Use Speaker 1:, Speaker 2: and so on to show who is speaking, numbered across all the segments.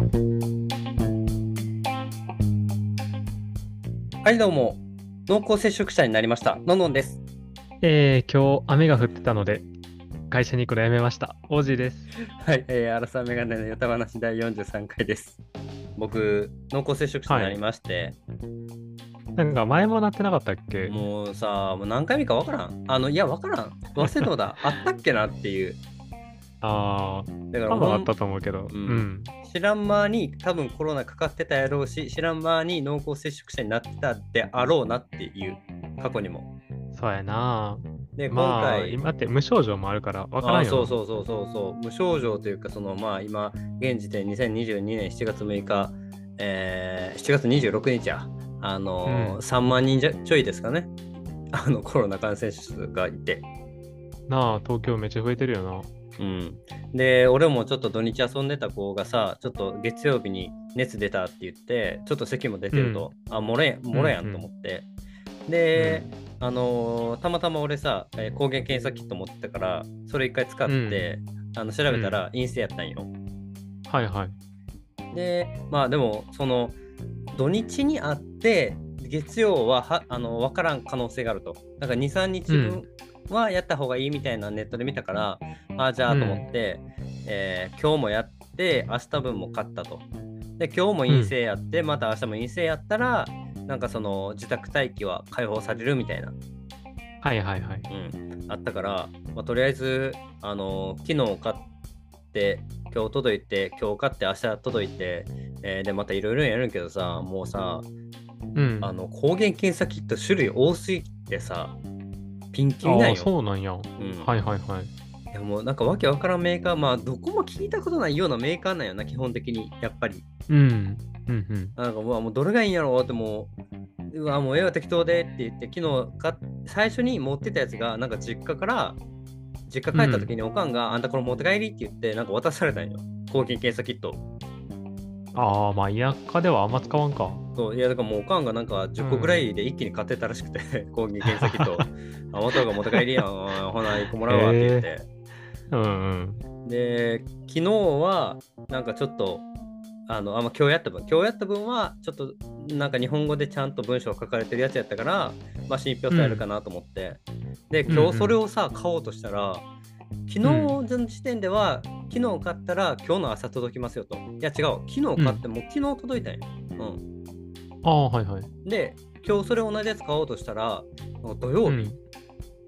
Speaker 1: はい、どうも。濃厚接触者になりました。のんのんです。
Speaker 2: えー、今日雨が降ってたので、会社に行くのやめました。オージーです。
Speaker 1: はい、えー、アラサーメガネのヨタ話第43回です。僕、濃厚接触者になりまして、
Speaker 2: なんか前もなってなかったっけ？
Speaker 1: もうさ、もう何回目かわからん。あの、いや、わからん。忘れただ。あったっけなっていう。
Speaker 2: ああ、
Speaker 1: だか
Speaker 2: 多分あったと思うけど。
Speaker 1: う
Speaker 2: うんん。
Speaker 1: 知らん間に多分コロナかかってたやろうし、知らん間に濃厚接触者になってたであろうなっていう、過去にも。
Speaker 2: そうやな。
Speaker 1: で、今
Speaker 2: まあ、
Speaker 1: 回、
Speaker 2: 今って無症状もあるから分からんよ
Speaker 1: そうそうそうそうそう無症状というかそのまあ今現時点2022年7月6日、えー7月26日やあのー
Speaker 2: うん
Speaker 1: 3万人じゃちょいですかねあのコロナ感染者数がいて
Speaker 2: なあ、東京めっちゃ増えてるよな。
Speaker 1: うん。で俺もちょっと土日遊んでた子がさちょっと月曜日に熱出たって言ってちょっと咳も出てると、あ漏れ漏れやんと思って、で、あのーたまたま俺さ、えー抗原検査キット持ってたからそれ一回使って、あの調べたら陰性やったんよ。
Speaker 2: はいはい。
Speaker 1: でまあでもその土日にあって月曜ははあの分からん可能性があると。だから23日分はやった方がいいみたいなネットで見たから、ああじゃあと思って、えー今日もやって明日分も買ったと。で今日も陰性やって、また明日も陰性やったらなんかその自宅待機は解放されるみたいな、
Speaker 2: はいはいはい。
Speaker 1: うん、あったから、まあ、とりあえずあの昨日買って今日届いて今日買って明日届いて、えーでまたいろいろやるんけどさもうさ
Speaker 2: うん。
Speaker 1: あの抗原検査キット種類多すぎてさピンキリなんよ。
Speaker 2: そうなんや。
Speaker 1: うん
Speaker 2: はいはいはい。
Speaker 1: いやもうなんかわけわからんメーカーまあどこも聞いたことないようなメーカーなんよな基本的にやっぱり。
Speaker 2: うん。うんうん。
Speaker 1: なんかもうどれがいいんやろうってもううわもうええわ適当でって言って昨日か最初に持ってたやつがなんか実家から実家帰った時におかんが、あんたこれ持って帰りって言ってなんか渡されたんよ抗原検査キット
Speaker 2: ああ、まあ、田舎ではあんま使わんか。
Speaker 1: そういやだからもうおかんがなんか10個ぐらいで一気に買ってたらしくて、抗原検査キット。あ元が持って帰りやん。あほな1個もらうわって言って、
Speaker 2: うんうん。
Speaker 1: で昨日はなんかちょっとあのあ、まあ、今日やった分。今日やった分はちょっとなんか日本語でちゃんと文章書かれてるやつやったから、まあ、信憑性あるかなと思って、で
Speaker 2: うんうん。
Speaker 1: 今日それをさ買おうとしたら昨日の時点では、昨日買ったら今日の朝届きますよと。いや違う昨日買ってもう昨日届いたんよ、うん。
Speaker 2: ああ、はいはい。
Speaker 1: で今日それ同じやつ買おうとしたら土曜日、
Speaker 2: うん。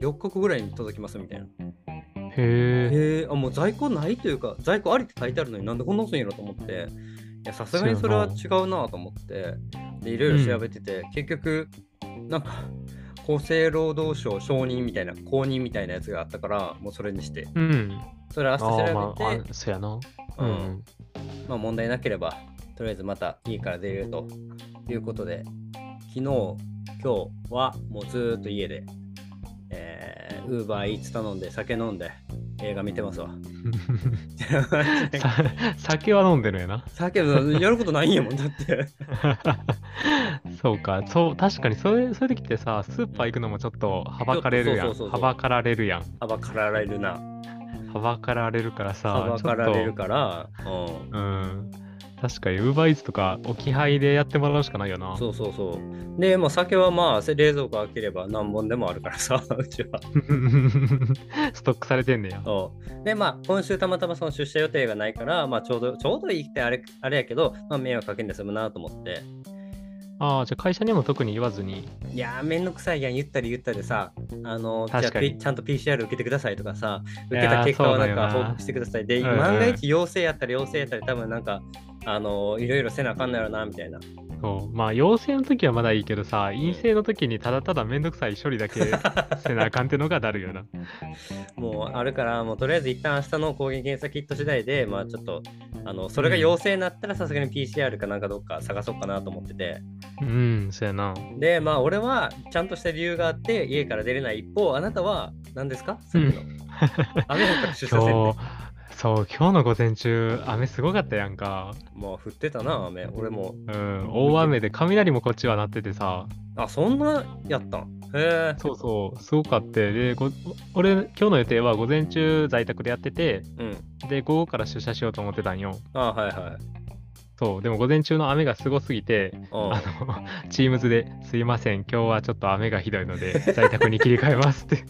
Speaker 1: 4日後ぐらいに届きますみたいな。
Speaker 2: へえ。
Speaker 1: へえあもう在庫ないというか在庫ありって書いてあるのになんでこんな遅いんやろと思って。いやさすがにそれは違うなと思って。でいろいろ調べてて、結局なんか厚生労働省承認みたいな公認みたいなやつがあったからもうそれにして
Speaker 2: うん。
Speaker 1: それ明日調べて
Speaker 2: まあ、あそやな。
Speaker 1: う
Speaker 2: うんん。
Speaker 1: まあ問題なければとりあえずまた家から出れるということで昨日今日はもうずーっと家でえー、ウーバーイーツ頼んで酒飲んで映画見てますわ
Speaker 2: さ酒は飲んでるんやな。
Speaker 1: 酒やることないんやもんだって
Speaker 2: そうか、そう、確かにそういうそういう時ってさ、スーパー行くのもちょっとはばかれるやん。はばかられるやん。
Speaker 1: はばかられるな
Speaker 2: はばかられるからさ、
Speaker 1: はばかられるからう
Speaker 2: とうん。確かに、ウーバーイーツとか置き配でやってもらうしかないよな。
Speaker 1: んそうそうそうでまあ酒はまあ冷蔵庫開ければ何本でもあるからさ うちは
Speaker 2: ストックされてんねや。
Speaker 1: そうでまあ今週たまたまその出社予定がないからまあちょうどちょうどいいってあれあれやけどまあ迷惑かけんで済むなと思って
Speaker 2: ああ、じゃあ会社にも特に言わずに。
Speaker 1: いやーめんどくさいやん。言ったり言ったりさあのじゃあちゃんと PCR 受けてくださいとかさ受けた結果をなんか報告してください。で、
Speaker 2: うんうん。
Speaker 1: 万が一陽性やったら陽性やったら多分なんかあのいろいろせなあかんのやろなみたいな。
Speaker 2: そう。まあ、陽性の時はまだいいけどさ、陰性の時にただただめんどくさい処理だけ せなあかんってのがだるよな。
Speaker 1: もうあるから、もうとりあえず一旦明日の抗原検査キット次第で、まあちょっと、あの、それが陽性になったらさすがに PCR かなんかどっか探そうかなと思ってて。
Speaker 2: うん、そうやな。
Speaker 1: で、まあ俺はちゃんとした理由があって家から出れない一方、あなたは何ですか？さっきの。雨降ったら出社
Speaker 2: そう、今日の午前中、雨すごかったやんか。
Speaker 1: もう降ってたな、雨。俺も。
Speaker 2: うん、大雨で雷もこっちは鳴っててさ、
Speaker 1: あ、そんなやったん？へえ。
Speaker 2: そうそう、すごかって、で、ご俺、今日の予定は午前中在宅でやってて、
Speaker 1: うん。
Speaker 2: で、午後から出社しようと思ってたんよ。
Speaker 1: あ、はいは
Speaker 2: そう、でも午前中の雨がすごすぎて、
Speaker 1: うん
Speaker 2: あの、チームズですいません、今日はちょっと雨がひどいので、在宅に切り替えますって。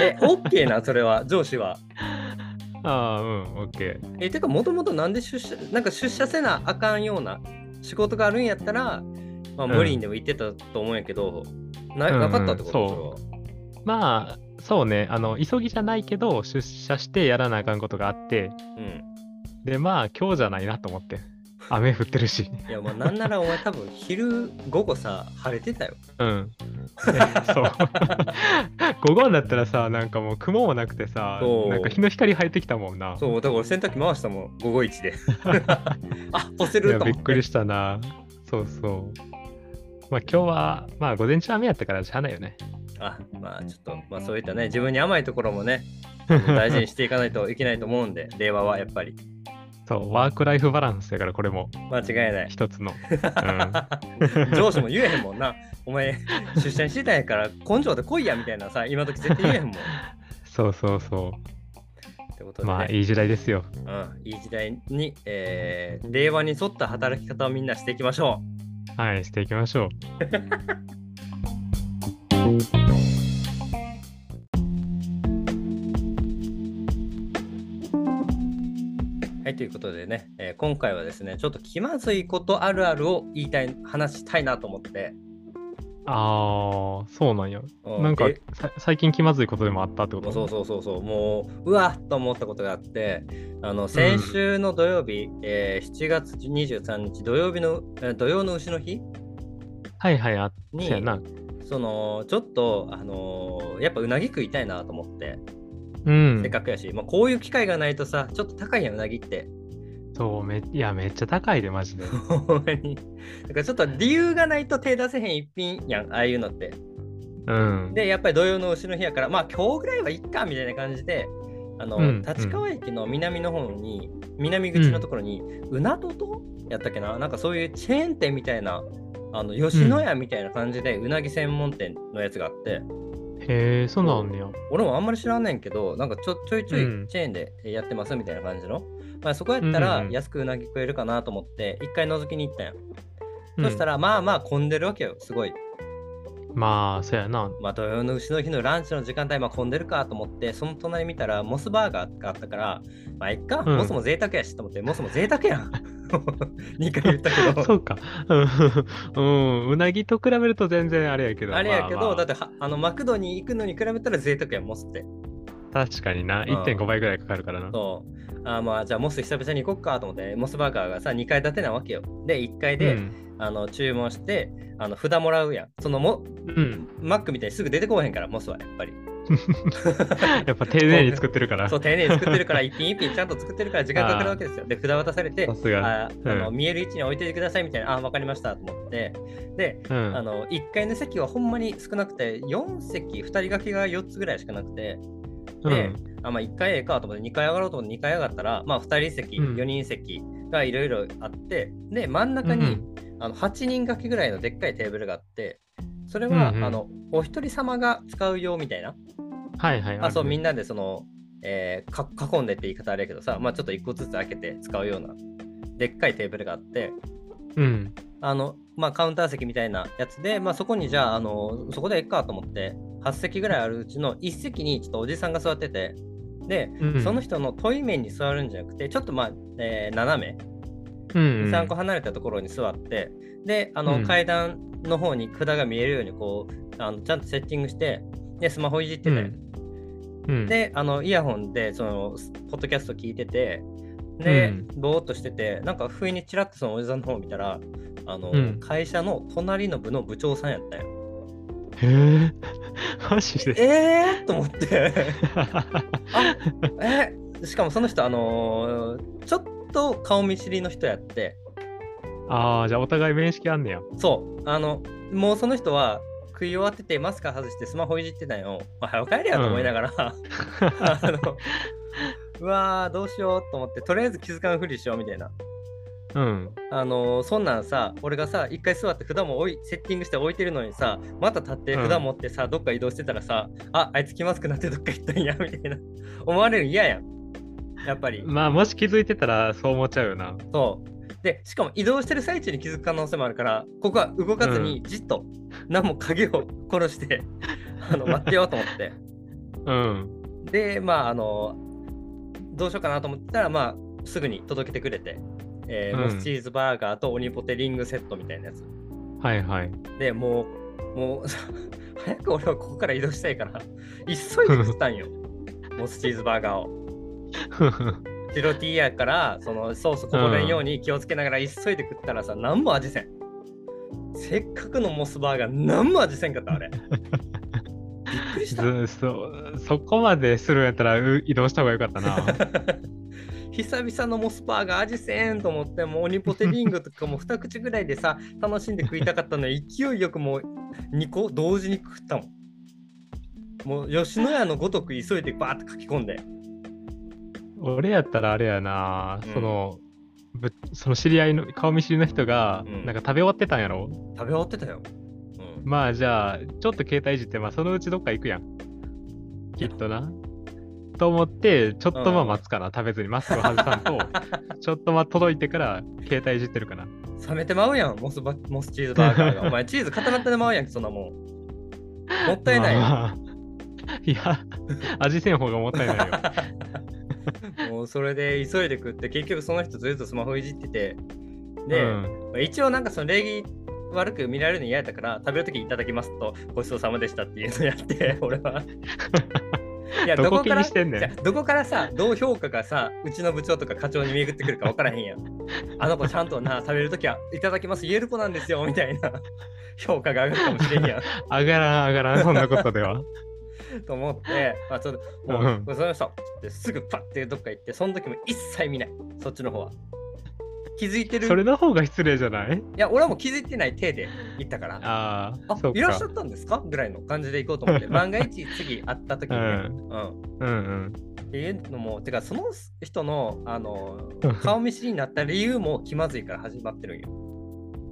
Speaker 1: え、OK な、それは、上司は。
Speaker 2: ああ、うん、オッケー。
Speaker 1: え、てか、もともとなんで出社、なんか出社せなあかんような仕事があるんやったら、まあ、
Speaker 2: うん
Speaker 1: 無理にでも言ってたと思うんやけど、な
Speaker 2: うんうん
Speaker 1: なかったってこと、
Speaker 2: まあ、そうね、あの、急ぎじゃないけど、出社してやらなあかんことがあって、
Speaker 1: うん。
Speaker 2: で、まあ、今日じゃないなと思って。雨降ってるし。
Speaker 1: いや、まあ、なんならお前多分昼、午後さ、晴れてたよ。
Speaker 2: うん。えそう。午後になったらさ、なんかもう雲もなくてさ
Speaker 1: そ、う
Speaker 2: なんか日の光入ってきたもんな。
Speaker 1: そう、だから俺洗濯機回したもん、午後一で。あ、干せ
Speaker 2: いや
Speaker 1: ると思っ
Speaker 2: っくりしたな。そうそう。まあ今日は、まあ午前中雨やったからしゃあないよね。
Speaker 1: あ、まあちょっと、まあそういったね、自分に甘いところもね、大事にしていかないといけないと思うんで、令和はやっぱり。
Speaker 2: そう、ワークライフバランスやからこれも
Speaker 1: 間違いない。
Speaker 2: 一つの。
Speaker 1: 上司も言えへんもんな。お前、出社してたんやから根性で来いやみたいなさ、今時絶対言えへんもん。っ
Speaker 2: そうそうそ
Speaker 1: てことね
Speaker 2: まあいい時代ですよ。
Speaker 1: うん、いい時代に、えー令和に沿った働き方をみんなしていきましょ
Speaker 2: はい、していきましょう。
Speaker 1: はい、ということでね、えー今回はですね、ちょっと気まずいことあるあるを言いたい、話したいなと思って。
Speaker 2: ああ、そうなんや。
Speaker 1: う
Speaker 2: なんか
Speaker 1: で
Speaker 2: さ最近気まずいことでもあったってこと？
Speaker 1: そうそうそうそう、もう、うわっと思ったことがあって、あの先週の土曜日、えー7月23日土曜日の、えー土曜の牛の日？
Speaker 2: はいはい、あっやな。
Speaker 1: そのちょっと、あのーやっぱうなぎ食いたいなと思って、
Speaker 2: うん
Speaker 1: せっ。かくやし、まあ、こういう機会がないとさ、ちょっと高いやん、うなぎって。
Speaker 2: そう、めいや、めっちゃ高いで、マジで。
Speaker 1: ほんまに。だからちょっと理由がないと手出せへん一品やん、ああいうのって。
Speaker 2: うん。
Speaker 1: で、やっぱり土曜の牛の日やから、まあ今日ぐらいはいっかみたいな感じで、あの、
Speaker 2: うん
Speaker 1: 立川駅の南の方に、南口のところに、うなととやったっけな？なんかそういうチェーン店みたいな、あの吉野家みたいな感じで、うなぎ専門店のやつがあって、
Speaker 2: へえ、そうなんねや。
Speaker 1: 俺もあんまり知らんねんけど、なんかちょちょいちょい
Speaker 2: うん
Speaker 1: チェーンでやってますみたいな感じの。まあ、そこやったら
Speaker 2: うんうん
Speaker 1: 安くうなぎ食えるかなと思って、一回覗きに行ったんや。そした
Speaker 2: ら。
Speaker 1: ら、まあまあ混んでるわけよ、すごい。
Speaker 2: まあ、そうやな。
Speaker 1: まあ、土曜の牛の日のランチの時間帯、まあ、混んでるかと思って、その隣見たら、モスバーガーがあったから、まあ、いっか、
Speaker 2: うん
Speaker 1: モスも贅沢やしと思って、モスも贅沢やん。2回言ったけど。
Speaker 2: そうか。うん、うんうなぎと比べると全然あれやけど。
Speaker 1: あれやけど、
Speaker 2: まあまあ
Speaker 1: だってはあのマクドに行くのに比べたら贅沢やん、モスって。
Speaker 2: 確かにな。
Speaker 1: ん
Speaker 2: 1.5倍ぐらいかかるからな。
Speaker 1: そう。あーまあ、じゃあ、モス久々に行こっかと思って、モスバーガーがさ、2階建てなわけよ。で、1階で、
Speaker 2: うん。
Speaker 1: あの注文して、あの札もらうやん。そのも、
Speaker 2: うん。
Speaker 1: マックみたいにすぐ出てこへんから、モスはやっぱり。
Speaker 2: やっぱ丁寧に作ってるから。
Speaker 1: そう、丁寧に作ってるから、一品一品ちゃんと作ってるから時間かかるわけですよ。で、札渡されて。ああの
Speaker 2: うん
Speaker 1: 見える位置に置いててくださいみたいな、あ、わかりましたと思って、で、
Speaker 2: うん。
Speaker 1: あの1階の席はほんまに少なくて、4席、2人掛けが4つぐらいしかなくて、で、あまあ、1階ええかと思って、2階上がろうと思って2階上がったら、まあ、2人席、
Speaker 2: うん
Speaker 1: 4人席がいろいろあって、で、真ん中に、あの8人掛けぐらいのでっかいテーブルがあって、それは、
Speaker 2: うんうん
Speaker 1: あのお一人様が使うよみたいな？
Speaker 2: はいはい。
Speaker 1: あ、そう、みん
Speaker 2: な。
Speaker 1: なでその、えーか囲んでって言い方あれやけどさ、まあちょっと一個ずつ開けて使うような、でっかいテーブルがあって、
Speaker 2: うん。
Speaker 1: あの、まあカウンター席みたいなやつで、まあそこにじゃあ、あの、そこでええかと思って、8席ぐらいあるうちの1席にちょっとおじさんが座ってて、で、
Speaker 2: うん
Speaker 1: その人の対面に座るんじゃなくて、ちょっとまあ、えー斜め、
Speaker 2: うん。
Speaker 1: 2、3個離れたところに座って、で、あの、
Speaker 2: うん
Speaker 1: 階段の方に札が見えるように、こう、あのちゃんとセッティングして、で、スマホいじってて、
Speaker 2: うん。
Speaker 1: で、あのイヤホンでそのポッドキャスト聞いてて、で、
Speaker 2: うん
Speaker 1: ぼーっとしてて、なんか不意にちらっとそのおじさんの方を見たら、あの、
Speaker 2: うん
Speaker 1: 会社の隣の部の部長さんやったよ。
Speaker 2: へえ。マジで？
Speaker 1: えー？と思って、あえしかもその人、あのーちょっと顔見知りの人やって、
Speaker 2: ああ、じゃあお互い面識あんねや。
Speaker 1: そう、あの、もうその人は食い終わってて、マスク外してスマホいじってたんよ。まあ、早く帰れやと思いながら、あの、うわー、どうしようと思って、とりあえず気づかんふりしようみたいな。
Speaker 2: うん。
Speaker 1: あのーそんなんさ、俺がさ、一回座って札も置いセッティングして置いてるのにさ、また立って札持ってさ、どっか移動してたらさ、あ、あいつ気まずくなってどっか行ったんや、みたいな。思われるの嫌やん。やっぱり。
Speaker 2: まあ、もし気づいてたらそう思っちゃうよな。
Speaker 1: そう。でしかも移動してる最中に気づく可能性もあるからここは動かずにじっと何も鍵を殺して、あの待ってようと思って
Speaker 2: うん。
Speaker 1: でまああのどうしようかなと思ってたらまあすぐに届けてくれて、えー
Speaker 2: うん。
Speaker 1: モスチーズバーガーとオニポテリングセットみたいなやつ。
Speaker 2: はいはい。
Speaker 1: でもうもう 早く俺はここから移動したいから急いで食ったんよ。モスチーズバーガーを。白 T やからそのソースこぼれんように気をつけながら急いで食ったらさ何も味せん。せっかくのモスバーガー何も味せんかったあれ。びっくりした。
Speaker 2: ずそそこまでするんやったらう移動した方がよかったな。
Speaker 1: 久々のモスバーガー味せんと思ってもうオニポテリングとかも二口ぐらいでさ 楽しんで食いたかったのに勢いよくもう2個同時に食ったもん。もう吉野家のごとく急いでバーって書き込んで。
Speaker 2: 俺やったらあれやな、
Speaker 1: うん。
Speaker 2: その、ぶその知り合いの顔見知りの人が、
Speaker 1: うん。
Speaker 2: なんか食べ終わってたんやろ？
Speaker 1: 食べ終わってたよ、うん、
Speaker 2: まあじゃあ、ちょっと携帯いじって、まあそのうちどっか行くやん。きっとな。と思って、ちょっとまあ待つかな、食べずにマスクを外さんと、ちょっとまあ届いてから携帯いじってるかな。
Speaker 1: 冷めてまうやんモスバモスチーズバーガーが。お前チーズ固まってまうやんけそんなもん。もったいないよ、
Speaker 2: まあいや、味せん方がもったいないよ。
Speaker 1: もうそれで急いで食って結局その人ずっとスマホいじってて。で、
Speaker 2: うん。
Speaker 1: 一応なんかその礼儀悪く見られるの嫌やったから食べるときいただきますとごちそうさまでしたっていうのをやって俺はいや
Speaker 2: どこ気
Speaker 1: から
Speaker 2: にしてんねん。
Speaker 1: じゃあどこからさどう評価がさうちの部長とか課長に巡ってくるか分からへんやん。あの子ちゃんとな食べるときはいただきます。言える子なんですよみたいな。評価が上がるかもしれんやん。
Speaker 2: 上がらん上がらん、そんなことでは。
Speaker 1: と思って、まあ、ちょっともう、
Speaker 2: うん。
Speaker 1: その人ってすぐパッてどっか行ってその時も一切見ない。そっちの方は気づいてる
Speaker 2: それの方が失礼じゃない？
Speaker 1: いや俺はもう気づいてない体で行ったから
Speaker 2: ああ。
Speaker 1: いらっしゃったんですか？ぐらいの感じで行こうと思って、万が一次会った時にね、
Speaker 2: う
Speaker 1: うん。
Speaker 2: うんうん。
Speaker 1: っていうのも、てかその人のあの
Speaker 2: うん
Speaker 1: 顔見知りになった理由も気まずいから始まってるんよ。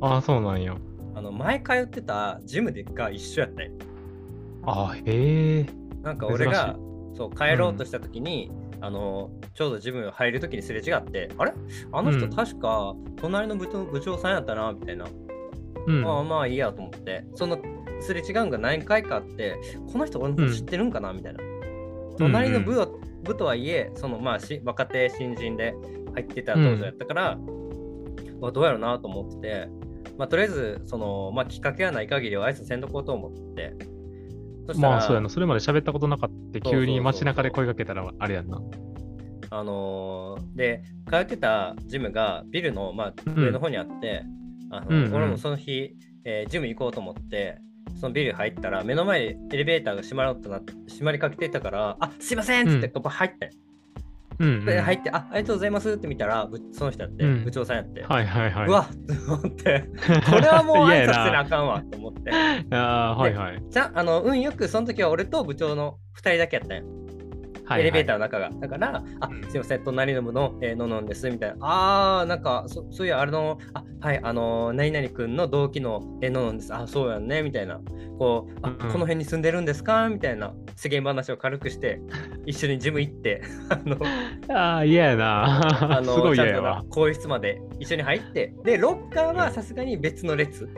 Speaker 2: ああ、そうなんや。
Speaker 1: あの前通ってたジムでが一緒やったんよ。
Speaker 2: ああ、へえ。
Speaker 1: なんか俺がそう帰ろうとした時に、あのちょうどジム入る時にすれ違って、あれ？あの人
Speaker 2: うん
Speaker 1: 確か隣の部長部長さんやったなみたいな。
Speaker 2: うん。
Speaker 1: まあまあいいやと思って、そのすれ違うんが何回かあって、この人俺の知ってるんかな、みたいな。隣の部は、部とはいえ、そのまあし若手新人で入ってた当時やったから、まあどうやろうなと思ってて、まあとりあえず、そのまあきっかけがない限りは挨拶せんとこうと思って。
Speaker 2: まあそうやな、それまで喋ったことなかった。急に街中で声かけたらあれやんな。
Speaker 1: あのーで、通ってたジムがビルの、まあ、上の方にあって、あの
Speaker 2: うんうん。
Speaker 1: 俺もその日、えージム行こうと思って、そのビル入ったら、目の前にエレベーターが閉まろうとなって、閉まりかけてたから、あすいませんっつって、
Speaker 2: うん。
Speaker 1: ここ入って、
Speaker 2: うん、うん。
Speaker 1: で入って、あありがとうございますって見たら、ぶその人やって、
Speaker 2: うん
Speaker 1: 部長さんやって、
Speaker 2: はいはいはい。
Speaker 1: うわっと思って、これはもう 挨拶せなあかんわと思って。
Speaker 2: ああ、はいはい。
Speaker 1: じゃあ、あの運よくその時は俺と部長の2人だけやったんよ。
Speaker 2: はい
Speaker 1: エレベーター
Speaker 2: ー。
Speaker 1: の中が。だから、あ
Speaker 2: うん
Speaker 1: すいません、隣の部の、えーののんですみたいな。あー、なんか、そそういや、あれの、あはい、あのー、何々くんの同期の、えーののんです。あ、そうやんね、みたいな。こう、あ、
Speaker 2: うん
Speaker 1: この辺に住んでるんですかみたいな世間話を軽くして、一緒にジム行って、あの、
Speaker 2: ああ、嫌やな。
Speaker 1: あの
Speaker 2: すごい嫌やわ。
Speaker 1: 更衣室まで一緒に入って、で、ロッカーはさすがに別の列。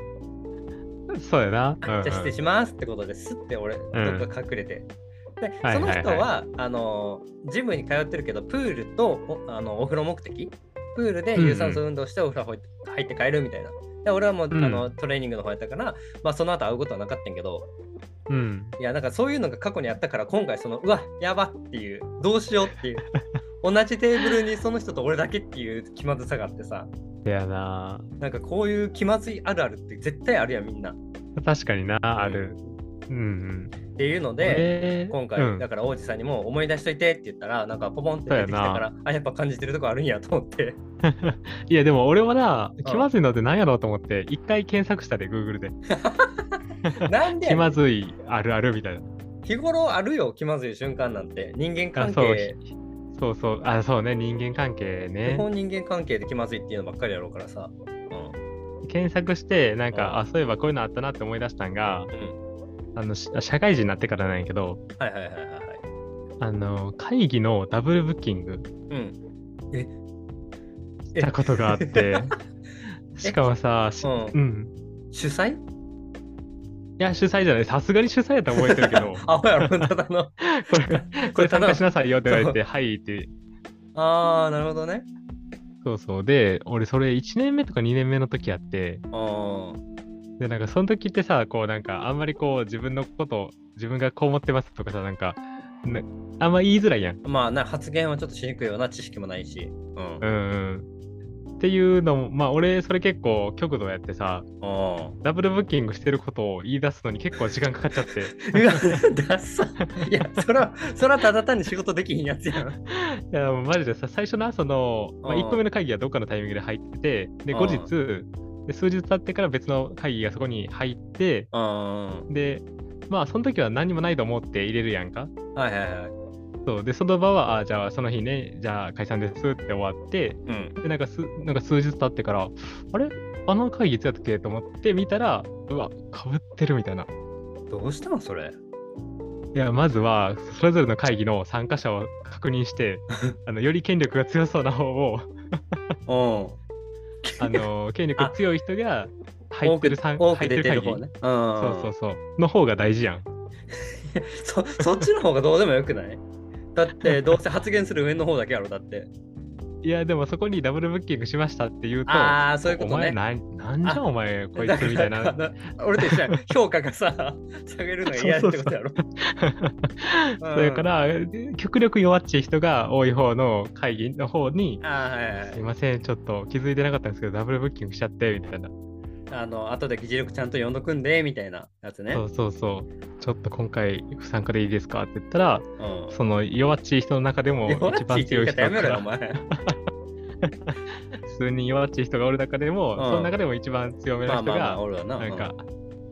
Speaker 2: そうやな。
Speaker 1: じゃあ失礼しますってことですって俺、
Speaker 2: ん
Speaker 1: どっか隠れて。で、
Speaker 2: はい
Speaker 1: その人は、
Speaker 2: はいは
Speaker 1: あのジムに通ってるけど、プールとおあのお風呂目的？プールで有酸素運動してお風呂入って帰るみたいな。で俺はもう、
Speaker 2: うん
Speaker 1: あのトレーニングの方やったから、まあ、その後会うことはなかったんやけど、
Speaker 2: うん。
Speaker 1: いや、なんかそういうのが過去にあったから、今回、その、うわ、やばっていう、どうしようっていう、同じテーブルにその人と俺だけっていう気まずさがあってさ、
Speaker 2: 嫌やな。
Speaker 1: なんかこういう気まずいあるあるって絶対あるやん、みんな。っ
Speaker 2: 確かにな、ある。うんうん。
Speaker 1: ていうので、
Speaker 2: えー
Speaker 1: 今回、
Speaker 2: うん
Speaker 1: だから王子さんにも思い出しといてって言ったら、なんかポポンって出てきたから、あ、やっぱ感じてるとこあるんやと思って。
Speaker 2: いや、でも俺はな、気まずいのって何やろうと思って、一回検索したで、Google で。
Speaker 1: なんで
Speaker 2: 気まずいあるあるみたいな。
Speaker 1: 日頃あるよ、気まずい瞬間なんて。人間
Speaker 2: あそう
Speaker 1: 関係、
Speaker 2: ひそうそう、あ、そうね、人間関係
Speaker 1: 基
Speaker 2: ね。
Speaker 1: 本人間関係で気まずいっていうのばっかりやろうからさ。う
Speaker 2: 検索して、なん
Speaker 1: うん
Speaker 2: か、あ、そういえばこういうのあったなって思い出したんが、
Speaker 1: ん。うん。
Speaker 2: あの、し社会人になってからなんやけど、
Speaker 1: はいはいはいはいはい。
Speaker 2: あの、会議のダブルブッキング。
Speaker 1: うん。え？
Speaker 2: たことがあって、しかもさ、し
Speaker 1: うん
Speaker 2: うん。
Speaker 1: 主催？
Speaker 2: いや、主催じゃない。さすがに主催やったら覚えてるけど、
Speaker 1: アホやろ、ただの。
Speaker 2: これ、これ参加しなさいよって言われて、はいって。
Speaker 1: ああ、なるほどね。
Speaker 2: そうそう。で、俺それ1年目とか2年目の時やって、
Speaker 1: あ
Speaker 2: で、なんかその時ってさ、こうなんかあんまりこう自分のこと、自分がこう思ってますとかさ、なんか、なあんま言いづらいやん。
Speaker 1: あ。まあな、発言はちょっとしにくいような知識もないし。うん。
Speaker 2: うんうん。っていうのも、まあ俺それ結構極度やってさ、
Speaker 1: あ
Speaker 2: ダブルブッキングしてることを言い出すのに結構時間かかっちゃって。
Speaker 1: うわ、ダッサ。いや、それは、それはただ単に仕事できひんやつやん。
Speaker 2: いや、もうマジでさ、最初な、その、まあ、
Speaker 1: うん
Speaker 2: 1個目の会議はどっかのタイミングで入ってて、で、
Speaker 1: うん
Speaker 2: 後日、で数日経ってから別の会議がそこに入って、
Speaker 1: うん。
Speaker 2: で、まあ、その時は何もないと思って入れるやんか。
Speaker 1: はいはいはい。
Speaker 2: そう。で、その場は、あじゃあその日ね、じゃあ解散ですって終わって、
Speaker 1: うん。
Speaker 2: で、なんかすなんか数日経ってから、あれ？あの会議いつやったっけ？と思って見たら、うわ、かぶってるみたいな。
Speaker 1: どうしたんそれ？
Speaker 2: いや、まずは、それぞれの会議の参加者を確認して、あのより権力が強そうな方を、
Speaker 1: うん。
Speaker 2: あの権力強い人が入ってる参
Speaker 1: 多く
Speaker 2: る
Speaker 1: 方ね。うん。
Speaker 2: そうそうそう。の方が大事やん。
Speaker 1: そそっちの方がどうでもよくない？だってどうせ発言する上の方だけやろだって。
Speaker 2: いや、でもそこにダブルブッキングしましたって言うと、
Speaker 1: ああ、そういうことね。
Speaker 2: お前なんなんじゃ
Speaker 1: あ
Speaker 2: お前こいつみたいな。
Speaker 1: 俺と一緒評価がさ、下げるのが嫌ってことやろ。
Speaker 2: それから、極力弱っちい人が多い方の会議の方に、
Speaker 1: はいはい
Speaker 2: すいません、ちょっと気づいてなかったんですけど、ダブルブッキングしちゃって、みたいな。
Speaker 1: あの、後で議事録ちゃんと読んどくんで、みたいなやつね。
Speaker 2: そうそうそう。ちょっっと今回不参加でいいですかって言ったら、
Speaker 1: うん。
Speaker 2: その弱っちい人の中でも一番強い人
Speaker 1: 方やめろよ、お
Speaker 2: が、
Speaker 1: 前。
Speaker 2: 数人弱っちい人がおる中でも、
Speaker 1: ん
Speaker 2: その中でも一番強めの人
Speaker 1: まあまあまあ、
Speaker 2: が、
Speaker 1: おるわな。
Speaker 2: なんか、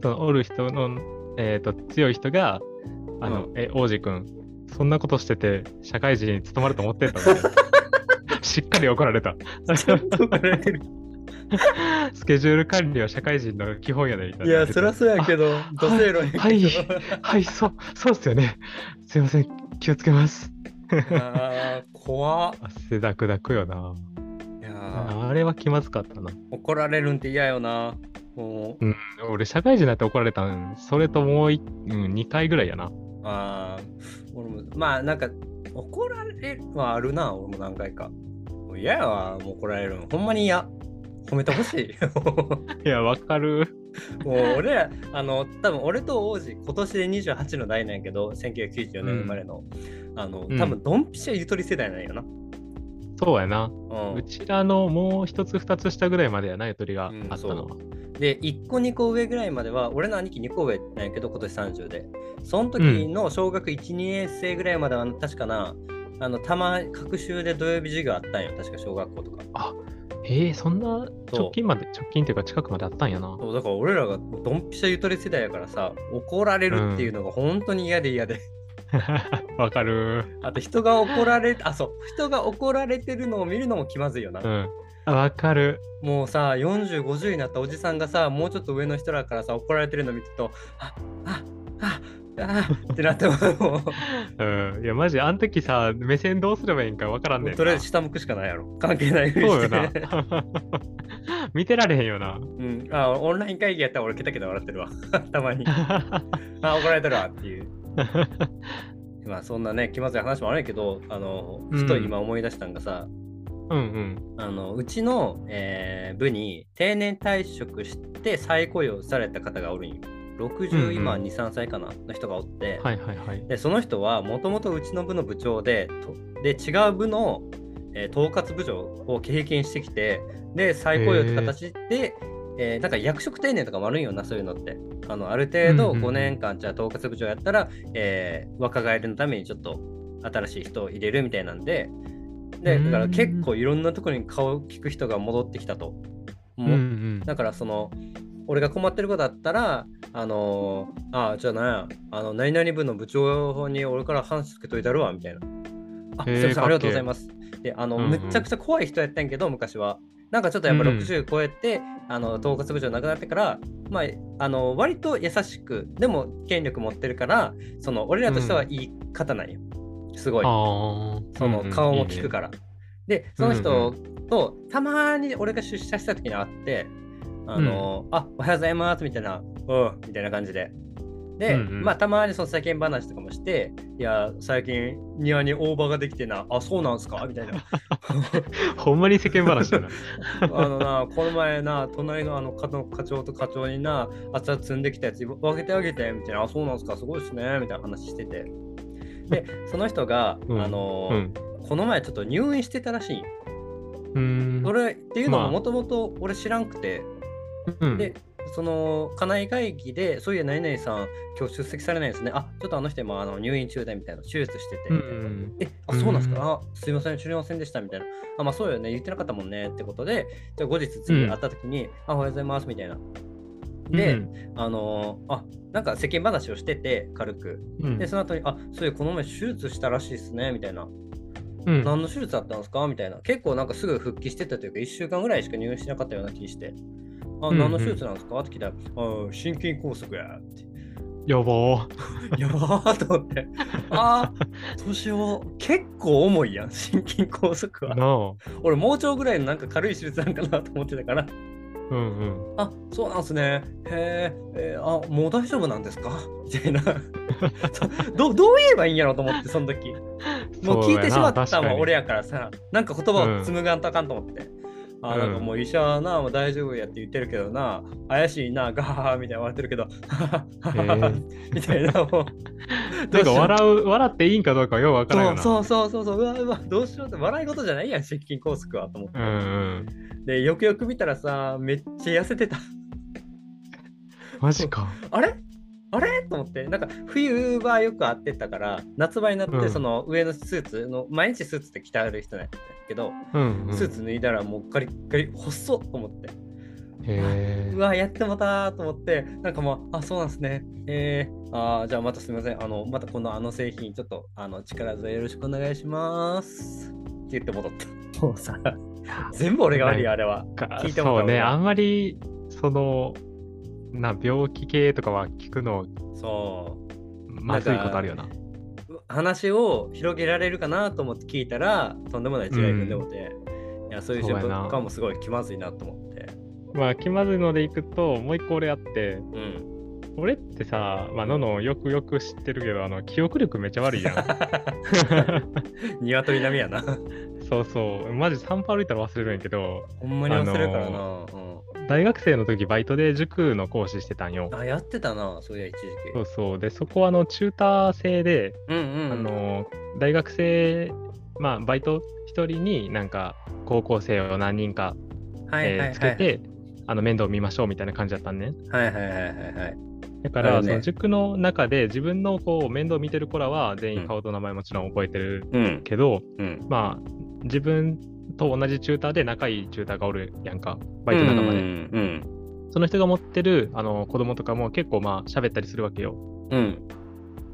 Speaker 2: そのおる人の、えっ、と、強い人が、あの、
Speaker 1: う
Speaker 2: え、王子くん、そんなことしてて、社会人に務まると思ってたの しっかり怒られた。
Speaker 1: うん、ちゃんと怒られてる。
Speaker 2: スケジュール管理は社会人の基本やで、みたいな。
Speaker 1: いや、そりゃそうやけど、土星論やけど。
Speaker 2: はいはい、そう、そうっすよね。すいません、気をつけます。
Speaker 1: あー怖っ。
Speaker 2: 汗だくだくよな。
Speaker 1: いやー
Speaker 2: あれは気まずかったな。
Speaker 1: 怒られるんって嫌よな。もう、
Speaker 2: 俺、社会人になって怒られたん、それともうい、うん、2回ぐらいやな。
Speaker 1: あー俺もまあなんか怒られるはあるな、俺も何回か。嫌やわ、もう怒られるの。ほんまに嫌。褒めてほしい。
Speaker 2: いや、わかる。
Speaker 1: もう俺ら、あの、多分俺と王子、今年で28の代なんやけど、1994年生まれの。あの、
Speaker 2: うん
Speaker 1: 多分ドンピシャゆとり世代なんよな。
Speaker 2: そうやな。
Speaker 1: うん
Speaker 2: うちらのもう一つ二つ下ぐらいまでやな、ゆとりが
Speaker 1: うん
Speaker 2: あったのは。
Speaker 1: で、1個2個上ぐらいまでは、俺の兄貴2個上なんやけど、今年30で。その時の小学1、2年生ぐらいまでは、確かな、あの、たま、学習で土曜日授業あったんよ。確か小学校とか。
Speaker 2: えー、そんな直近まで、直近っていうか近くまであったんやな。
Speaker 1: そうだから俺らがドンピシャゆとり世代やからさ、怒られるっていうのが本当に嫌で嫌で。
Speaker 2: わかる。
Speaker 1: あと人が怒られ、あ、そう、人が怒られてるのを見るのも気まずいよな。
Speaker 2: うん。あわかる。
Speaker 1: もうさ、40、50になったおじさんがさ、もうちょっと上の人らからさ、怒られてるの見てると、あ、あ、あ、あってなってもも
Speaker 2: うん。いや、マジ、あの時さ、目線どうすればいいんかわからんね
Speaker 1: う、
Speaker 2: んな。
Speaker 1: とりあえず下向くしかないやろ。関係ない
Speaker 2: そうよな。見てられへんよな。
Speaker 1: うん、あ、オンライン会議やったら俺ケタケタ笑ってるわ。たまに。あ、怒られてるわっていう。まあそんなね、気まずい話もあるんやけど、あの、
Speaker 2: うん
Speaker 1: ふと今思い出したんがさ、
Speaker 2: うんうん。
Speaker 1: あのうちの、えー部に定年退職して再雇用された方がおるんよ。60、
Speaker 2: うんうん。
Speaker 1: 今2、3歳かな？の人がおって、
Speaker 2: はいはいはい。
Speaker 1: でその人はもともとうちの部の部長でとで違う部の、えー統括部長を経験してきてで再雇用って形で、えーなんか役職定年とかもあるんよなそういうのって。あのある程度
Speaker 2: うんうんうん。
Speaker 1: 5年間じゃあ統括部長やったら、えー若返りのためにちょっと新しい人を入れるみたいなんで。でだから結構いろんなところに顔を聞く人が戻ってきたと。
Speaker 2: うん
Speaker 1: もう
Speaker 2: うん。
Speaker 1: だからその俺が困ってることだったらあのーあじゃあなんやあの何々部の部長に俺から話つけといたるわみたいな。あすませんありがとうございます。であの、
Speaker 2: うんうん。
Speaker 1: めちゃくちゃ怖い人やったんやけど昔は。なんかちょっとやっぱ
Speaker 2: うんうん。
Speaker 1: 60超えて、あの統括部長亡くなってからまああの割と優しくでも権力持ってるからその俺らとしてはいい方なんよ。すごい。
Speaker 2: ああ。
Speaker 1: その
Speaker 2: うんうん。
Speaker 1: 顔も聞くから。で、その人とたまに俺が出社した時に会って、あの、あ、おはようございますみたいな、うん、みたいな感じで。で、
Speaker 2: うんうん
Speaker 1: まあたまにその世間話とかもして、いや、最近庭に大葉ができてな、あ、そうなんすか？みたいな。
Speaker 2: ほんまに世間話だな。
Speaker 1: あのな、この前な、隣のあの課の課長と課長にな、熱々積んできたやつ分けてあげて、みたいな、あ、そうなんすか、すごいっすね、みたいな話してて。で、その人が、
Speaker 2: うん
Speaker 1: あのー
Speaker 2: うん。
Speaker 1: この前ちょっと入院してたらしい。
Speaker 2: うーん。
Speaker 1: それっていうの
Speaker 2: まあ
Speaker 1: ももともと俺知らんくて、
Speaker 2: うん
Speaker 1: で、その家内会議で、そういや、何々さん、今日出席されないですね。あ、ちょっとあの人今あの入院中でみたいな、手術してて、
Speaker 2: う
Speaker 1: みたいな。
Speaker 2: ん。
Speaker 1: え、あ、そうなんですか、
Speaker 2: うん
Speaker 1: あ、すいません、知りませんでした、みたいな。あ、まあそうよね、言ってなかったもんね、ってことで、じゃあ後日次会った時に、あ、おはようございます、みたいな。で、
Speaker 2: うん
Speaker 1: あのーあ、なんか世間話をしてて、軽く。
Speaker 2: うん
Speaker 1: で、その後に、あ、そういうこの前手術したらしいっすね、みたいな。
Speaker 2: うん
Speaker 1: 何の手術だったんですか？みたいな。結構なんかすぐ復帰してたというか、1週間ぐらいしか入院してなかったような気して。あ、
Speaker 2: うんうん
Speaker 1: 何の手術なんですか？って聞いたら、あ、心筋梗塞やって。
Speaker 2: やばー。
Speaker 1: やばーと思って。あー、どうしよう。結構重いやん、心筋梗塞は。
Speaker 2: なあ。
Speaker 1: 俺、盲腸ぐらいのなんか軽い手術なんかなと思ってたから。
Speaker 2: うんうん。
Speaker 1: あ、そうなんすね。へーえーあ、もう大丈夫なんですか？みたいな ど。どう言えばいいんやろと思って、その時。もう聞いてしまったもん、俺
Speaker 2: や。
Speaker 1: やからさ、なんか言葉を紡がんとあかんと思って。あ、
Speaker 2: うん
Speaker 1: なんかもう医者はな、もう大丈夫やって言ってるけどな、怪しいな、ガハハみたいな言われてるけど、みたいな、もう。
Speaker 2: なんか
Speaker 1: う
Speaker 2: 笑う、笑っていいんかどうかよくわからな。
Speaker 1: そうそうそうそうそう、うわうわ、どうしようって、笑い事じゃないやん、心筋梗塞はと思って。
Speaker 2: うんうん。
Speaker 1: で、よくよく見たらさ、めっちゃ痩せてた。
Speaker 2: マジか。
Speaker 1: あれ？あれ？と思って、なんか冬はよく会ってたから、夏場になって、
Speaker 2: うん
Speaker 1: その上のスーツの、毎日スーツで着てある人なんだけど、
Speaker 2: うん、うん。
Speaker 1: スーツ脱いだらもうガリッガリ、細っと思って、
Speaker 2: へ
Speaker 1: うわ、やってもたーと思って、なんかもう、あ、そうなんですね。えー、あーじゃあまたすみません。あの、またこのあの製品、ちょっとあの力添えよろしくお願いします。って言って戻った。もうさ、全部俺が悪いよ、あれは。
Speaker 2: か
Speaker 1: 聞いてもら
Speaker 2: そうね、あんまり、その、な、病気系とかは聞くの、
Speaker 1: そう。
Speaker 2: まずいことあるよな。
Speaker 1: 話を広げられるかなと思って聞いたらとんでもない違い踏んでもて、いやそういう瞬
Speaker 2: そうやな
Speaker 1: 間もすごい気まずいなと思って
Speaker 2: まあ、気まずいのでいくと、もう一個俺あって、
Speaker 1: うん
Speaker 2: 俺ってさ、まあ、ののよくよく知ってるけど、あの、記憶力めっちゃ悪いやん。
Speaker 1: 鶏並みやな
Speaker 2: そうそう、マジ散歩歩いたら忘れるんやけど、
Speaker 1: ほんまに忘れるからな、
Speaker 2: あ大学生の時バイトで塾の講師してたんよ。
Speaker 1: うん、。あやってたなそういや一時期。
Speaker 2: そうそう。で、そこはあの、チューター制で、
Speaker 1: うんうん。
Speaker 2: あの、大学生、まあ、バイト一人になんか、高校生を何人か、
Speaker 1: はいはいはい。
Speaker 2: えーつけて、あの、面倒見ましょうみたいな感じだったんね。
Speaker 1: はいはいはいはい。はい
Speaker 2: だから、
Speaker 1: ね。
Speaker 2: その塾の中で自分のこう面倒見てる子らは全員顔と名前もちろん覚えてる
Speaker 1: うん。
Speaker 2: けど、
Speaker 1: うん。
Speaker 2: まあ、自分と同じチューターで仲いいチューターがおるやんか、バイト仲間で。
Speaker 1: うんうん。
Speaker 2: その人が持ってるあの子供とかも結構まあ喋ったりするわけよ。
Speaker 1: うん。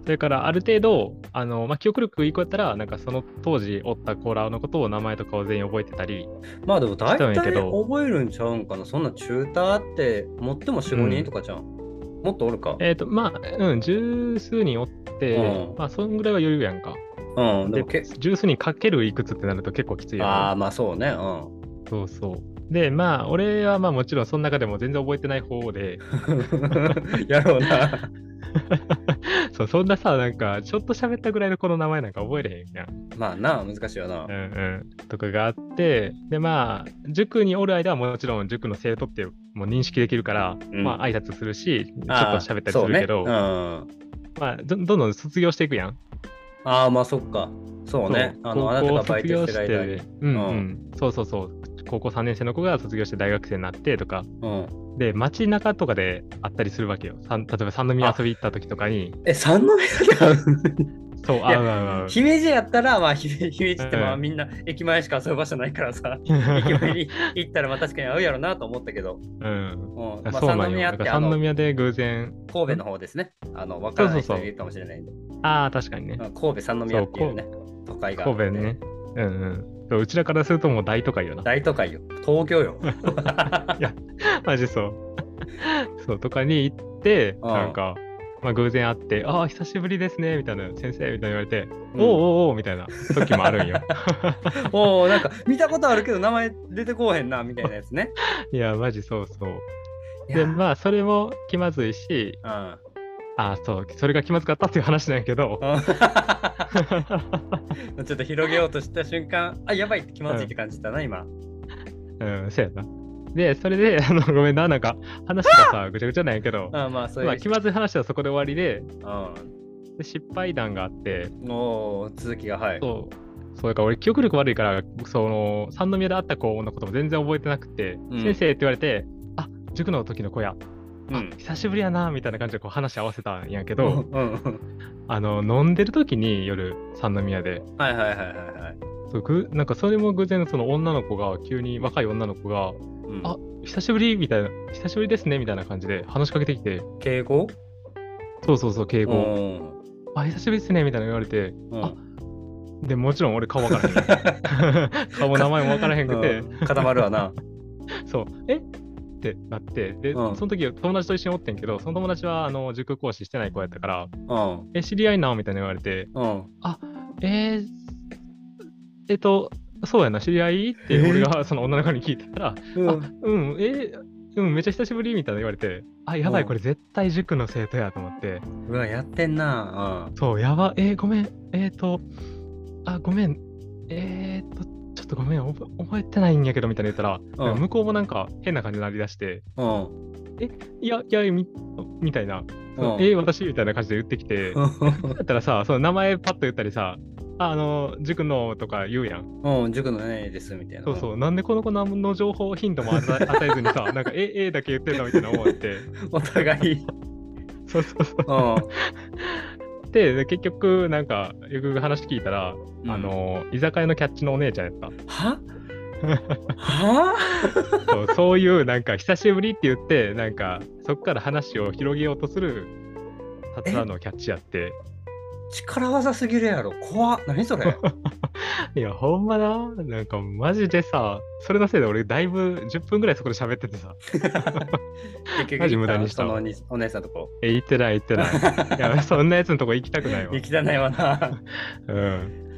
Speaker 2: それからある程度、あのまあ、記憶力いい子やったら、なんかその当時おった子らのことを名前とかを全員覚えてたり、
Speaker 1: まあでも大体覚えるんちゃうんかな。そんなチューターって持っても45人とかじゃん、もっとおるか。
Speaker 2: えっ、と、まあ、うん、十数人おって、
Speaker 1: うん。
Speaker 2: まあ、そんぐらいは余裕やんか。で
Speaker 1: うんでもけ
Speaker 2: 十数人かけるいくつってなると結構きついやん。
Speaker 1: ああまあそうねうん
Speaker 2: そうそう。で、まあ、俺はまあもちろんその中でも全然覚えてない方で、
Speaker 1: やろうな。
Speaker 2: そうそんなさ、なんか、ちょっと喋ったぐらいの子の名前なんか覚えれへんやん。
Speaker 1: まあな、難しいよな
Speaker 2: うん。うん。とかがあって、で、まあ、塾におる間はもちろん塾の生徒ってもう認識できるから、
Speaker 1: うん
Speaker 2: まあ、挨拶するし、ちょっと喋ったりするけど、
Speaker 1: ね、うん。
Speaker 2: まあど、どんどん卒業していくやん。
Speaker 1: ああ、まあそっか。そうね。あの、あなたがバイトしてる間に。
Speaker 2: うんう、
Speaker 1: うん
Speaker 2: そうそうそう。高校3年生の子が卒業して大学生になってとか、
Speaker 1: うん。
Speaker 2: で、街中とかで会ったりするわけよ。例えば三宮遊び行った時とかに、
Speaker 1: え、三宮？で会う
Speaker 2: そう、
Speaker 1: や
Speaker 2: 会う会う。
Speaker 1: 姫路やったら、まあ、姫姫路ってまあ
Speaker 2: うん
Speaker 1: みんな駅前しか遊ぶ場所ないからさ、駅前に 行ったらまあ確かに会うやろなと思ったけど、
Speaker 2: うん。
Speaker 1: うんまあ、
Speaker 2: そうなんよ。
Speaker 1: 三宮ってあの
Speaker 2: 三宮で偶然、
Speaker 1: 神戸の方ですね。あの、わからない人いるかもしれないんで。
Speaker 2: ああ、確かにね。
Speaker 1: うん神戸三宮っていうね、都会が。
Speaker 2: 神戸ね。うんうんそう。うちらからするともう大都会よな。
Speaker 1: 大都会よ。東京よ。
Speaker 2: いや、マジそう。そう、とかに行って、
Speaker 1: うん
Speaker 2: なんか、まあ、偶然会って、ああ、久しぶりですね、みたいな、先生、みたいな言われて、
Speaker 1: うん
Speaker 2: おうおうおうみたいな時もあるんよ。
Speaker 1: おおなんか見たことあるけど名前出てこうへんなみたいなやつね。
Speaker 2: いや、マジそうそう。で、まあ、それも気まずいし、
Speaker 1: うん
Speaker 2: ああ、そう、それが気まずかったっていう話なんやけど、
Speaker 1: うん ちょっと広げようとした瞬間、あ、やばいって気まずいって感じたな、今。
Speaker 2: うん、そうやな。で、それで、あの、ごめんな、なんか、話がさ、ぐちゃぐちゃなんやけど、
Speaker 1: あまあ、そういう。
Speaker 2: まあ、気まずい話はそこで終わりで、
Speaker 1: う
Speaker 2: で失敗談があって、
Speaker 1: ん。おー続きが、はい。
Speaker 2: そう、そうだから俺、記憶力悪いから、その、三宮で会った子のことも全然覚えてなくて、
Speaker 1: うん
Speaker 2: 先生って言われて、あ塾の時の子や、あ
Speaker 1: うん。
Speaker 2: 久しぶりやな、みたいな感じでこう話合わせたんやけ
Speaker 1: う
Speaker 2: ど、
Speaker 1: んうん
Speaker 2: あの、飲んでる時に夜、三宮で、
Speaker 1: はいはいはいはいはい。
Speaker 2: そうぐなんかそれも偶然その女の子が急に若い女の子が
Speaker 1: うん。
Speaker 2: あ久しぶりみたいな久しぶりですねみたいな感じで話しかけてきて。
Speaker 1: 敬語？
Speaker 2: そうそうそう敬語、
Speaker 1: うん。
Speaker 2: あ久しぶりですねみたいな言われて
Speaker 1: うん。
Speaker 2: あでもちろん俺顔分からへん。顔名前も分からへんくて、
Speaker 1: うん。固まるわな。
Speaker 2: そう。え？ってなって。で、
Speaker 1: うん。
Speaker 2: その時友達と一緒におってんけどその友達はあの塾講師してない子やったから
Speaker 1: うん。
Speaker 2: え知り合いなみたいな言われて
Speaker 1: うん。
Speaker 2: えー、えっとそうやな知り合いって
Speaker 1: えー。
Speaker 2: 俺がその女の子に聞いたら、
Speaker 1: うん。
Speaker 2: あ、うん、えーうん、めっちゃ久しぶりみたいな言われて、あ、やばい、
Speaker 1: うん。
Speaker 2: これ絶対塾の生徒やと思って、
Speaker 1: うわ、やってんな。
Speaker 2: そう、やば、えーごめん、えーと、あ、ごめん、えーと、ちょっとごめん、覚覚えてないんやけど、みたいな言ったら、向こうもなんか変な感じになりだして、
Speaker 1: うん。うん。
Speaker 2: いや、いや、みみたいな、えー私みたいな感じで言ってきて、だったらさ、その名前パッと言ったりさ、ああの、塾のとか言うやん。
Speaker 1: うん、塾のねですみたいな。
Speaker 2: そうそう、なんでこの子何の情報、ヒントも与え与えずにさ、なんか、え、えだけ言ってんのみたいな思って。
Speaker 1: お互い。
Speaker 2: そうそうそう。
Speaker 1: うん。
Speaker 2: で、で結局、なんか、よく話聞いたら、
Speaker 1: うん
Speaker 2: あの、居酒屋のキャッチのお姉ちゃんやった。
Speaker 1: は？は？
Speaker 2: そうそういう、なんか、久しぶりって言って、なんか、そこから話を広げようとする、たつらのキャッチやって。
Speaker 1: 力技すぎるやろ。怖っ。何それ。
Speaker 2: いや、ほんまな、なんか、マジでさ、それのせいで俺、だいぶ10分ぐらいそこで喋っててさ、
Speaker 1: 結局
Speaker 2: マジ無駄にした
Speaker 1: のお姉さんとこ。
Speaker 2: え、言ってない、言ってない。いや、そんなやつのとこ行きたくないわ
Speaker 1: 行。きたないわな。
Speaker 2: うん。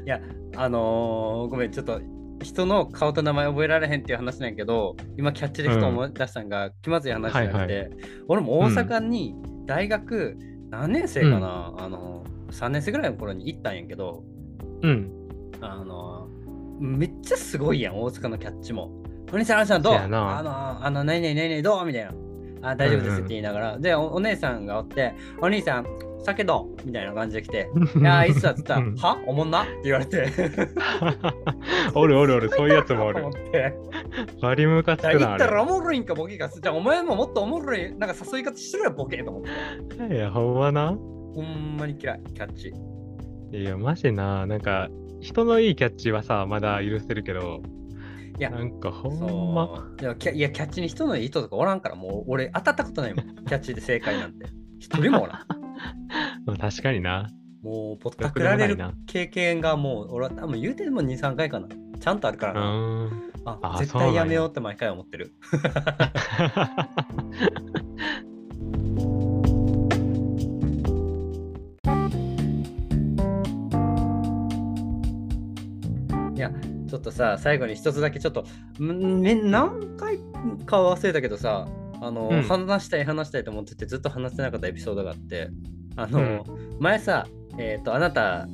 Speaker 1: あのー、ごめん、ちょっと人の顔と名前覚えられへんっていう話なんやけど、今キャッチでふと思い出したんが、気まずい話になって、
Speaker 2: はい
Speaker 1: 俺も大阪に大学、何年生かな、あの3年生ぐらいの頃に行ったんやけど、
Speaker 2: うん。
Speaker 1: あのめっちゃすごいやん、大阪のキャッチも。お兄さん、お兄さんどう？あの、あの、何々何々どう？みたいな。あ、大丈夫ですって言いながら。でお、お姉さんがおって、お兄さん、酒どう？みたいな感じで来て、いやー、いいっすわっつったら、
Speaker 2: うん
Speaker 1: は？おもんな？って言われて。
Speaker 2: おるおるおる、そういうやつもおる。バリムカつくな、あ
Speaker 1: 言ったらお
Speaker 2: れ。
Speaker 1: もろいんかボケか。じゃあお前ももっとおもろい、なんか誘い方しろよボケと思って。
Speaker 2: いや、ほんまな。
Speaker 1: ほんまに嫌い、キャッチ。
Speaker 2: いや、マジな、なんか、人のいいキャッチはさ、まだ許せるけど、
Speaker 1: いや
Speaker 2: なんかほ。んま、
Speaker 1: いや、キャいやキャッチに人のいい人とかおらんから、もう俺当たったことないもん。キャッチで正解なんて。一人もおらん。
Speaker 2: まあ確かにな。
Speaker 1: もうぼったくられる経験がもう、俺は多分言うても2、3回かな。ちゃんとあるから
Speaker 2: う
Speaker 1: な。あ
Speaker 2: あ
Speaker 1: 絶対やめようって毎回思ってる。いや、ちょっとさ、最後に一つだけちょっと、何回か忘れたけどさ、あの、
Speaker 2: うん
Speaker 1: 話したい話したいと思っててずっと話せなかったエピソードがあって、あの、前さ、えっ、と、あなた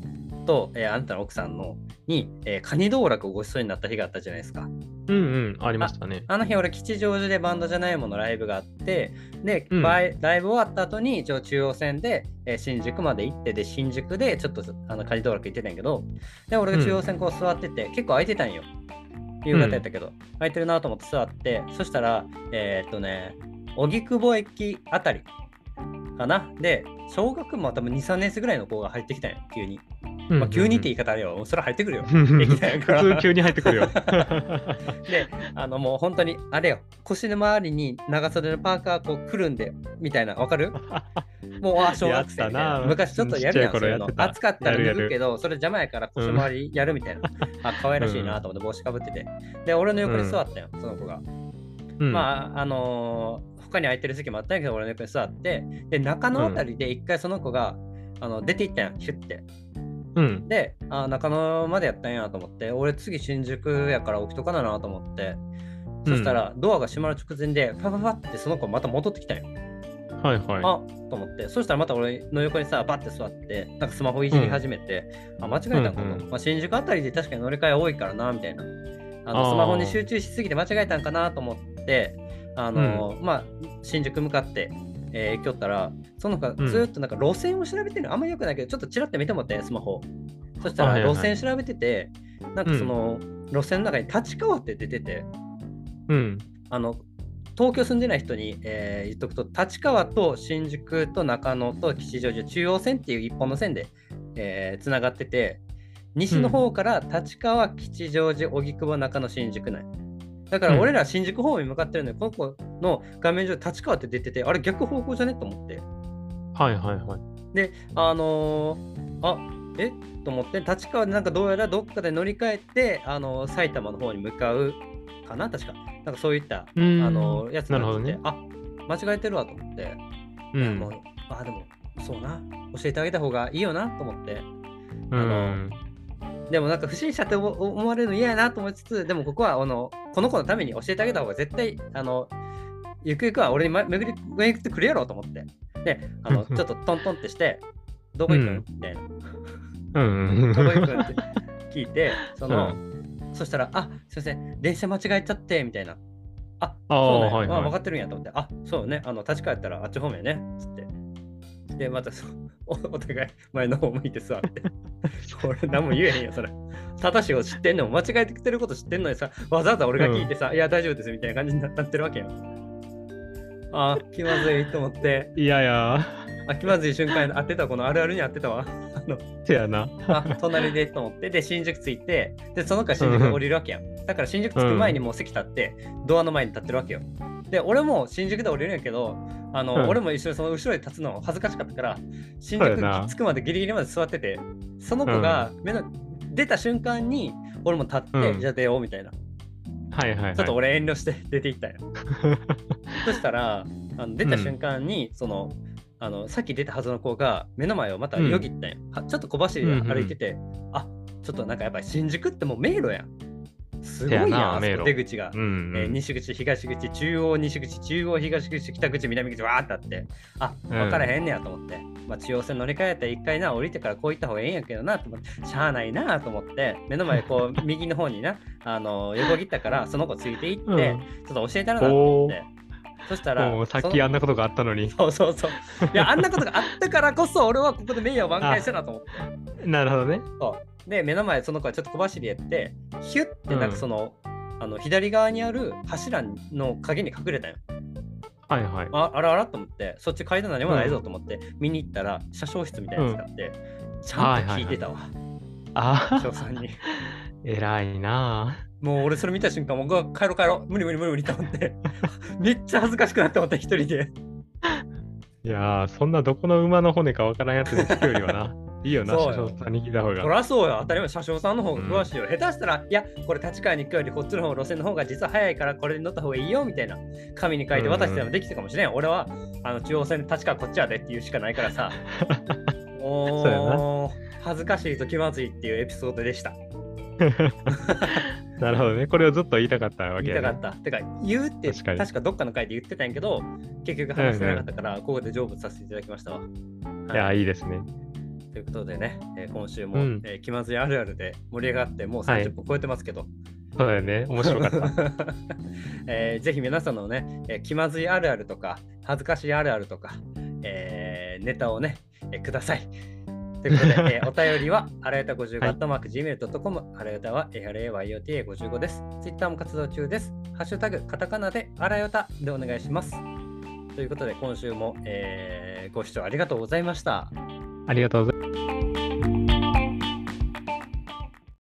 Speaker 1: と、えーあなたの奥さんのに、えーカニ道楽をごちそうになった日があったじゃないですか。
Speaker 2: うんうん、ありましたね。
Speaker 1: あの日俺吉祥寺でバンドじゃないものライブがあってで、
Speaker 2: うん。
Speaker 1: ライブ終わった後に一応中央線で、えー新宿まで行ってで新宿でちょっとあのカニ道楽行ってたんやけどで俺が中央線こう座ってて、結構空いてたんよ。夕方やったけど、空いてるなと思って座ってそしたらえーっとね荻窪駅あたりかな？で小学も多分23年生ぐらいの子が入ってきたんよ急に、まあ、急にって言い方あれよ。それ入ってくるよ。駅
Speaker 2: 普通急に入ってくるよ。
Speaker 1: で、あのもう本当に、あれよ、腰の周りに長袖のパーカーこうくるんで、みたいな、わかる？もう、あ、小学生な。昔ちょっとやるやん、そういうの暑かったら脱ぐけど、それ邪魔やから腰回りやるみたいな。あ、可愛らしいなと思って帽子かぶってて。で、俺の横に座ったよ、その子が。
Speaker 2: うん。
Speaker 1: まあ、あのー他他に空いてる席もあったんやけど、俺の横に座って、で、中野あたりで一回その子が、あの出て行ったんや、ヒュッて。
Speaker 2: うん。
Speaker 1: で、あ中野までやったんやと思って、俺次新宿やから起きとかななと思って、そしたらドアが閉まる直前で、パパパってその子また戻ってきたんよ。
Speaker 2: はいはい。
Speaker 1: あと思って、そしたらまた俺の横にさ、バッて座って、なんかスマホいじり始めて、あ、間違えたんかと、
Speaker 2: うんうん
Speaker 1: まあ、新宿あたりで確かに乗り換え多いからな、みたいな。あのスマホに集中しすぎて間違えたんかなと思って、あのまあ、新宿向かって、えー行きよったら、その子が
Speaker 2: うん
Speaker 1: ずーっとなんか路線を調べてるの、あんまよくないけど、ちょっとちらって見てもって、スマホ。そしたら路線調べてて、なんかその、路線の中に立川って出てて、
Speaker 2: うん。
Speaker 1: あの東京住んでない人に、えー言っとくと立川と新宿と中野と吉祥寺中央線っていう一本の線でつながってて西の方から立川吉祥寺荻窪中野新宿ないだから
Speaker 2: うん。
Speaker 1: 俺ら新宿方面に向かってるのに、この子の画面上立川って出ててあれ逆方向じゃね？と思って。
Speaker 2: はいはいはい。
Speaker 1: であのーあえ？と思って。立川でなんかどうやらどっかで乗り換えて、あのー埼玉の方に向かうかな？確か。なんかそういった
Speaker 2: うーん。
Speaker 1: あのやつ
Speaker 2: なるほどね。
Speaker 1: あ間違えてるわと思って、
Speaker 2: う。
Speaker 1: ん。あでもそうな。教えてあげた方がいいよなと思って。
Speaker 2: う
Speaker 1: あの
Speaker 2: ん。
Speaker 1: でもなんか不審者って思思われるの嫌やなと思いつつでもここはあのこの子のために教えてあげた方が絶対あのゆくゆくは俺に、ま、巡り巡ってくれやろうと思って。であのちょっとトントンってしてどこ行くん、
Speaker 2: うん。
Speaker 1: みたいな。
Speaker 2: うん。
Speaker 1: どこ行くん？って聞いて その、
Speaker 2: う
Speaker 1: そしたらあすいません電車間違えちゃってみたいな。あそうね、
Speaker 2: はいはい。
Speaker 1: あ分かってるんやと思って、あそうね、あの立川やったらあっち方面ね、つって。で、またそうお お互い前の方向いて座って。俺何も言えへんよ、それ。正しいを知ってんのも間違えてきてること知ってんのにさ、わざわざ俺が聞いてさ、いや大丈夫ですみたいな感じになってるわけよ。あー気まずいと思って、
Speaker 2: いやいや、
Speaker 1: あ気まずい瞬間に合ってた、このあるあるに合ってたわ。あ の
Speaker 2: せやな。
Speaker 1: あ隣でと思って。で新宿着いて。でその子は新宿降りるわけやん。だから新宿着く前にもう席立って、ドアの前に立ってるわけよ。で俺も新宿で降りるんやけどあの、
Speaker 2: うん。
Speaker 1: 俺も一緒にその後ろで立つの恥ずかしかったから新宿着くまでギリギリまで座っててその子が目の、出た瞬間に俺も立って、
Speaker 2: うん。
Speaker 1: じゃあ出ようみたいな。
Speaker 2: はいはいはい。
Speaker 1: ちょっと俺遠慮して出て行ったよ そしたらあの出た瞬間に、そのあのさっき出たはずの子が目の前をまたよぎったんよ、はちょっと小走りで歩いてて、あちょっとなんかやっぱり新宿ってもう迷路やん。すごいやん出口が、
Speaker 2: うんうん。
Speaker 1: えー西口東口中央西口中央東口北口南口わーってあって。あ
Speaker 2: うん。
Speaker 1: 分からへんねやと思って、まあ、中央線乗り換えたら一回な降りてからこう行った方がええんやけどなと思って。しゃあないなと思って目の前こう 右の方になあの横切ったからその子ついていって、
Speaker 2: うん。
Speaker 1: ちょっと教えたらなと思ってそしたら
Speaker 2: もうさっきあんなことがあったのに。
Speaker 1: そうそうそう。いや、あんなことがあったからこそ、俺はここで名誉を挽回したなと思って。
Speaker 2: なるほどね。
Speaker 1: そうで、目の前、その子はちょっと小走りやって、ヒュッて、なんかその、あの左側にある柱の影に隠れたよ。
Speaker 2: はいはい。
Speaker 1: ああらあらと思って、そっち階段何もないぞと思って、見に行ったら、車掌室みたいなやつがあって、ちゃんと聞いてたわ、
Speaker 2: あ
Speaker 1: 車掌さんに。
Speaker 2: あ、偉いな
Speaker 1: もう俺それ見た瞬間、もううわ帰ろう帰ろう、無理無理無理無理と思って、めっちゃ恥ずかしくなって思った、一人で。
Speaker 2: いやー、そんなどこの馬の骨かわからんやつに聞くよりはな。いいよな、
Speaker 1: そうよ
Speaker 2: 車掌さんに聞いた方
Speaker 1: そ
Speaker 2: が。
Speaker 1: りゃそうよ、当たり前、車掌さんの方が詳しいよ。下手したら、いや、これ立川に行くよりこっちの方路線の方が実は早いからこれに乗った方がいいよみたいな紙に書いて渡してもできたかもしれん。俺はあの中央線で立川こっちやでっていうしかないからさ。
Speaker 2: そう
Speaker 1: 恥ずかしいと気まずいっていうエピソードでした。
Speaker 2: なるほどね。これをずっと言いたかったわけやね。
Speaker 1: 言いたかった。てか、言うって
Speaker 2: 確かに
Speaker 1: 確かどっかの回で言ってたんやけど、結局話してなかったから、ここで成仏させていただきましたわ。
Speaker 2: いやー、いいですね。
Speaker 1: ということでね、えー今週も、
Speaker 2: うん
Speaker 1: えー気まずいあるあるで盛り上がって、もう
Speaker 2: はい
Speaker 1: 30分超えてますけど、
Speaker 2: そうだよね。面白かった。
Speaker 1: えーぜひ皆さんのね、えー気まずいあるあるとか、恥ずかしいあるあるとか、えーネタをね、えーください。ということで、えーお便りは、あらゆた55、
Speaker 2: はい
Speaker 1: アットマーク Gmail.com、あらゆたは ARAYOTA55 です。ツイッターも活動中です。ハッシュタグ、カタカナであらよたでお願いします。ということで、今週も、えーご視聴ありがとうございました。
Speaker 2: ありがとうございます。